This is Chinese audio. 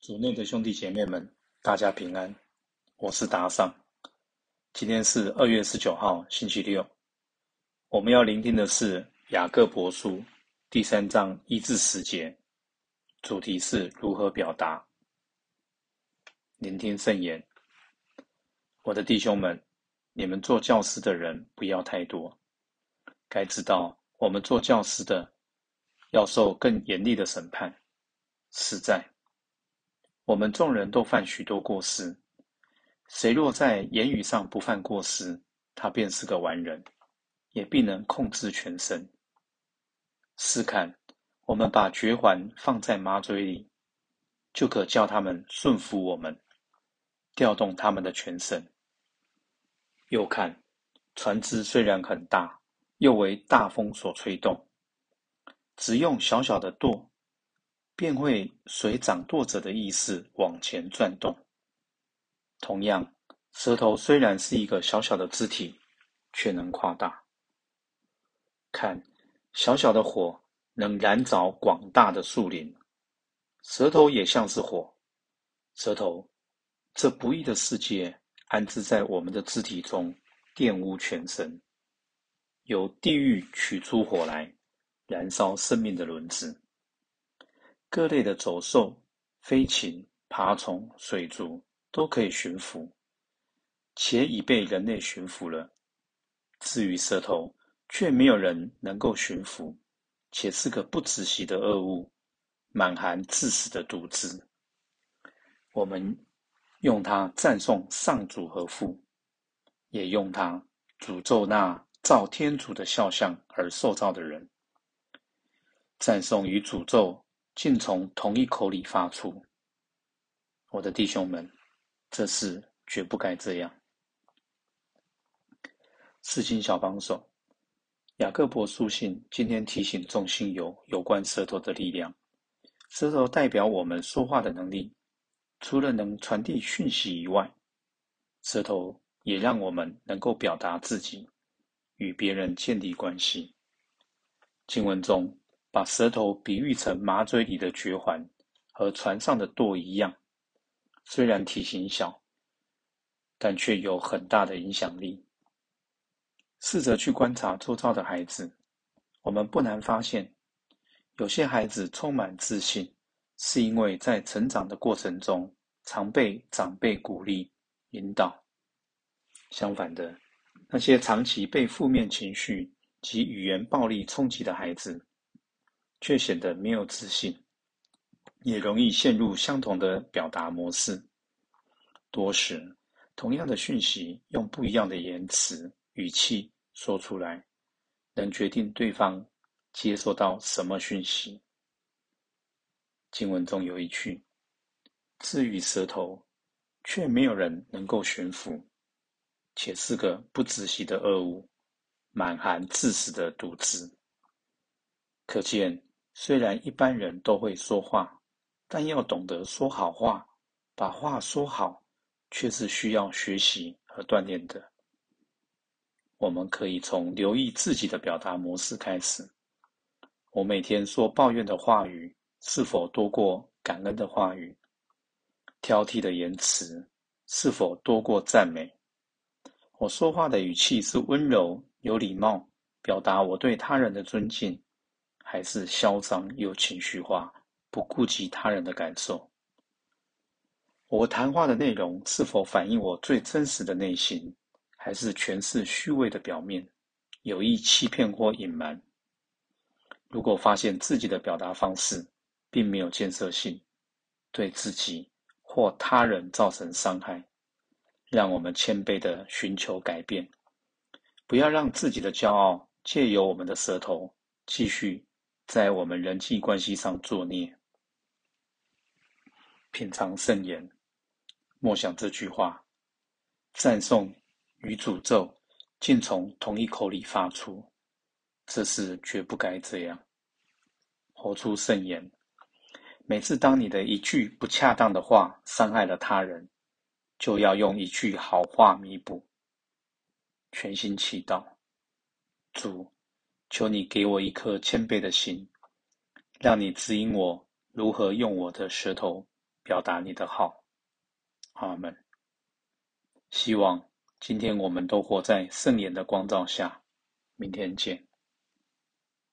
主内的兄弟姐妹们，大家平安，我是达尚。今天是二月十九号，星期六。我们要聆听的是雅各伯书第三章一至十节，主题是如何表达。聆听圣言，我的弟兄们，你们做教师的人不要太多。该知道，我们做教师的要受更严厉的审判。实在。我们众人都犯许多过失，谁若在言语上不犯过失，他便是个完人，也必能控制全身。试看，我们把绝环放在马嘴里，就可叫他们顺服我们，调动他们的全身。又看，船只虽然很大，又为大风所吹动，只用小小的舵。便会随掌舵者的意识往前转动。同样，舌头虽然是一个小小的肢体，却能夸大。看，小小的火能燃着广大的树林，舌头也像是火。舌头，这不义的世界安置在我们的肢体中，玷污全身。由地狱取出火来，燃烧生命的轮子。各类的走兽、飞禽、爬虫、水族都可以驯服，且已被人类驯服了。至于舌头，却没有人能够驯服，且是个不仔细的恶物，满含致死的毒汁。我们用它赞颂上主和父，也用它诅咒那造天主的肖像而受造的人。赞颂与诅咒。竟从同一口里发出，我的弟兄们，这事绝不该这样。四经小帮手，雅各伯书信今天提醒众信友有关舌头的力量。舌头代表我们说话的能力，除了能传递讯息以外，舌头也让我们能够表达自己，与别人建立关系。经文中。把舌头比喻成马嘴里的绝环，和船上的舵一样，虽然体型小，但却有很大的影响力。试着去观察周遭的孩子，我们不难发现，有些孩子充满自信，是因为在成长的过程中常被长辈鼓励、引导；相反的，那些长期被负面情绪及语言暴力冲击的孩子。却显得没有自信，也容易陷入相同的表达模式。多时，同样的讯息用不一样的言辞语气说出来，能决定对方接收到什么讯息。经文中有一句：“至于舌头，却没有人能够驯服，且是个不仔细的恶物，满含致死的毒汁。”可见。虽然一般人都会说话，但要懂得说好话，把话说好，却是需要学习和锻炼的。我们可以从留意自己的表达模式开始。我每天说抱怨的话语是否多过感恩的话语？挑剔的言辞是否多过赞美？我说话的语气是温柔、有礼貌，表达我对他人的尊敬。还是嚣张又情绪化，不顾及他人的感受。我谈话的内容是否反映我最真实的内心，还是全是虚伪的表面，有意欺骗或隐瞒？如果发现自己的表达方式并没有建设性，对自己或他人造成伤害，让我们谦卑的寻求改变，不要让自己的骄傲借由我们的舌头继续。在我们人际关系上作孽，品尝圣言，默想这句话，赞颂与诅咒尽从同一口里发出，这是绝不该这样。活出圣言，每次当你的一句不恰当的话伤害了他人，就要用一句好话弥补。全心祈祷，主。求你给我一颗谦卑的心，让你指引我如何用我的舌头表达你的好。阿门。希望今天我们都活在圣言的光照下。明天见。